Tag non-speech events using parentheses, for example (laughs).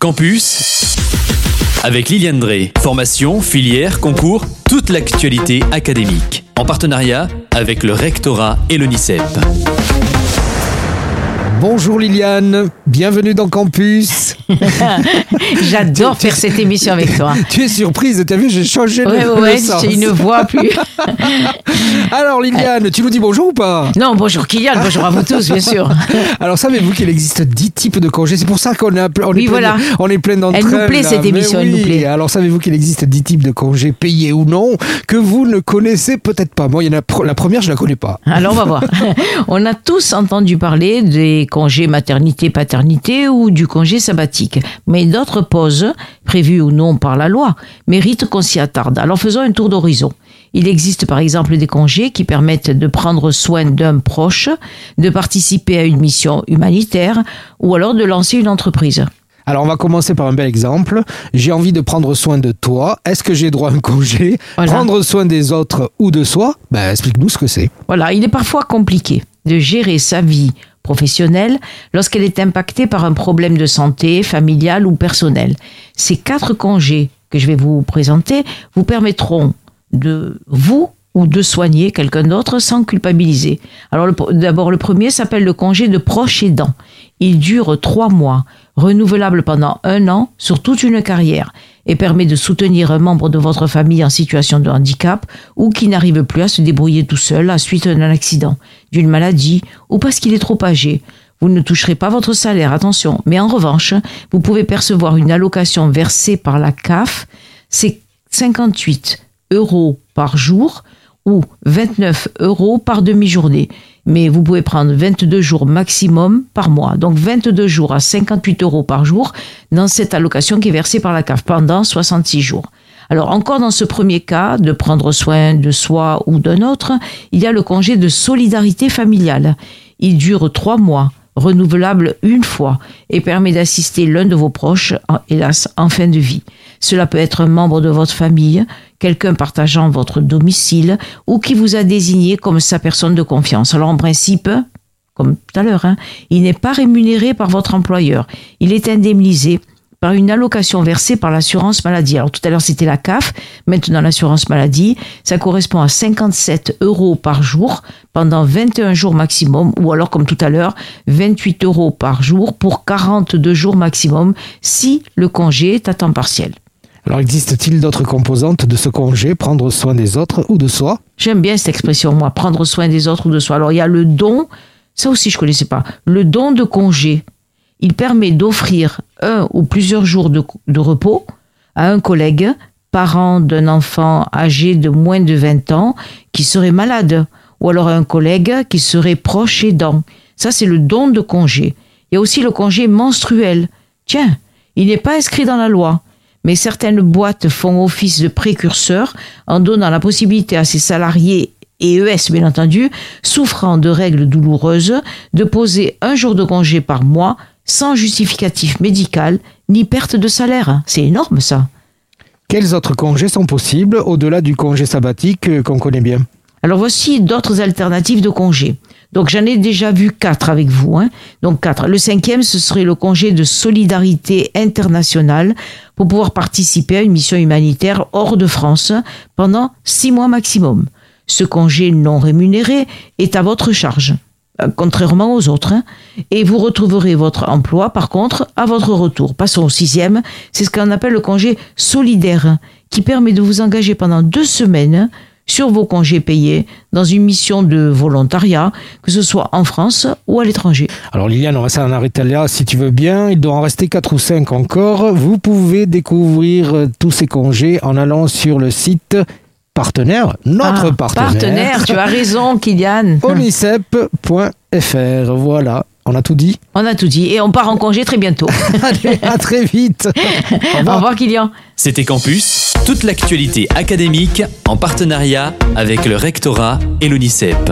Campus avec Liliane Drey. Formation, filière, concours, toute l'actualité académique. En partenariat avec le rectorat et l'ONICEP. Bonjour Liliane, bienvenue dans Campus. (laughs) J'adore faire cette émission avec toi. (laughs) Tu es surprise, t'as vu, j'ai changé Ouais, le, ouais, le ouais, sens. j'ai une voix plus. (laughs) Alors Liliane, tu nous dis bonjour ou pas? Non, bonjour Kylian, bonjour à vous tous, bien sûr. Alors savez-vous qu'il existe 10 types de congés? C'est pour ça qu'on peu- on Oui, est plein voilà. on est plein d'entre Elle nous plaît, là. cette émission, elle nous oui. plaît. Alors savez-vous qu'il existe 10 types de congés payés ou non que vous ne connaissez peut-être pas? Moi, il y en a la première, je la connais pas. Alors on va voir. On a tous entendu parler des congés maternité-paternité ou du congé sabbatique. Mais d'autres pauses, prévues ou non par la loi, méritent qu'on s'y attarde. Alors faisons un tour d'horizon. Il existe par exemple des congés qui permettent de prendre soin d'un proche, de participer à une mission humanitaire ou alors de lancer une entreprise. Alors on va commencer par un bel exemple. J'ai envie de prendre soin de toi. Est-ce que j'ai droit à un congé? Voilà. Prendre soin des autres ou de soi? Ben explique-nous ce que c'est. Voilà, il est parfois compliqué de gérer sa vie professionnelle lorsqu'elle est impactée par un problème de santé, familial ou personnel. Ces quatre congés que je vais vous présenter vous permettront de vous ou de soigner quelqu'un d'autre sans culpabiliser. Alors d'abord le premier s'appelle le congé de proche aidant. Il dure trois mois, renouvelable pendant un an sur toute une carrière et permet de soutenir un membre de votre famille en situation de handicap ou qui n'arrive plus à se débrouiller tout seul à suite d'un accident, d'une maladie ou parce qu'il est trop âgé. Vous ne toucherez pas votre salaire, attention, mais en revanche, vous pouvez percevoir une allocation versée par la CAF, c'est 58 euros par jour ou 29 euros par demi-journée. Mais vous pouvez prendre 22 jours maximum par mois. Donc 22 jours à 58 euros par jour dans cette allocation qui est versée par la CAF pendant 66 jours. Alors encore dans ce premier cas, de prendre soin de soi ou d'un autre, il y a le congé de solidarité familiale. Il dure trois mois, renouvelable une fois, et permet d'assister l'un de vos proches, hélas, en fin de vie. Cela peut être un membre de votre famille, quelqu'un partageant votre domicile, ou qui vous a désigné comme sa personne de confiance. Alors en principe, comme tout à l'heure, hein, il n'est pas rémunéré par votre employeur. Il est indemnisé par une allocation versée par l'assurance maladie. Alors tout à l'heure c'était la CAF, maintenant l'assurance maladie, ça correspond à 57 euros par jour pendant 21 jours maximum, ou alors comme tout à l'heure, 28 euros par jour pour 42 jours maximum si le congé est à temps partiel. Alors existe-t-il d'autres composantes de ce congé Prendre soin des autres ou de soi? J'aime bien cette expression, moi, prendre soin des autres ou de soi. Alors, il y a le don, ça aussi je connaissais pas, le don de congé. Il permet d'offrir un ou plusieurs jours de, repos à un collègue, parent d'un enfant âgé de moins de 20 ans qui serait malade, ou alors à un collègue qui serait proche aidant. Ça, c'est le don de congé. Il y a aussi le congé menstruel. Tiens, il n'est pas inscrit dans la loi mais certaines boîtes font office de précurseur en donnant la possibilité à ses salariés et ES bien entendu, souffrant de règles douloureuses, de poser un jour de congé par mois sans justificatif médical ni perte de salaire. C'est énorme ça. Quels autres congés sont possibles au-delà du congé sabbatique qu'on connaît bien? Alors voici d'autres alternatives de congés. Donc j'en ai déjà vu quatre avec vous. Hein. Donc quatre. Le cinquième, ce serait le congé de solidarité internationale pour pouvoir participer à une mission humanitaire hors de France pendant six mois maximum. Ce congé non rémunéré est à votre charge, contrairement aux autres. hein. Et vous retrouverez votre emploi, par contre, à votre retour. Passons au sixième. C'est ce qu'on appelle le congé solidaire, qui permet de vous engager pendant deux semaines sur vos congés payés dans une mission de volontariat, que ce soit en France ou à l'étranger. Alors Liliane, on va s'en arrêter là si tu veux bien. Il doit en rester 4 ou 5 encore. Vous pouvez découvrir euh, tous ces congés en allant sur le site partenaire, notre Ah, partenaire, Partenaire, tu as raison, Kylian. (laughs) onicep.fr. Voilà, on a tout dit. On a tout dit et on part en congé très bientôt. (laughs) Allez, à très vite. Au (laughs) Au revoir. revoir, Kylian. C'était Campus, toute l'actualité académique en partenariat avec le rectorat et l'ONICEP.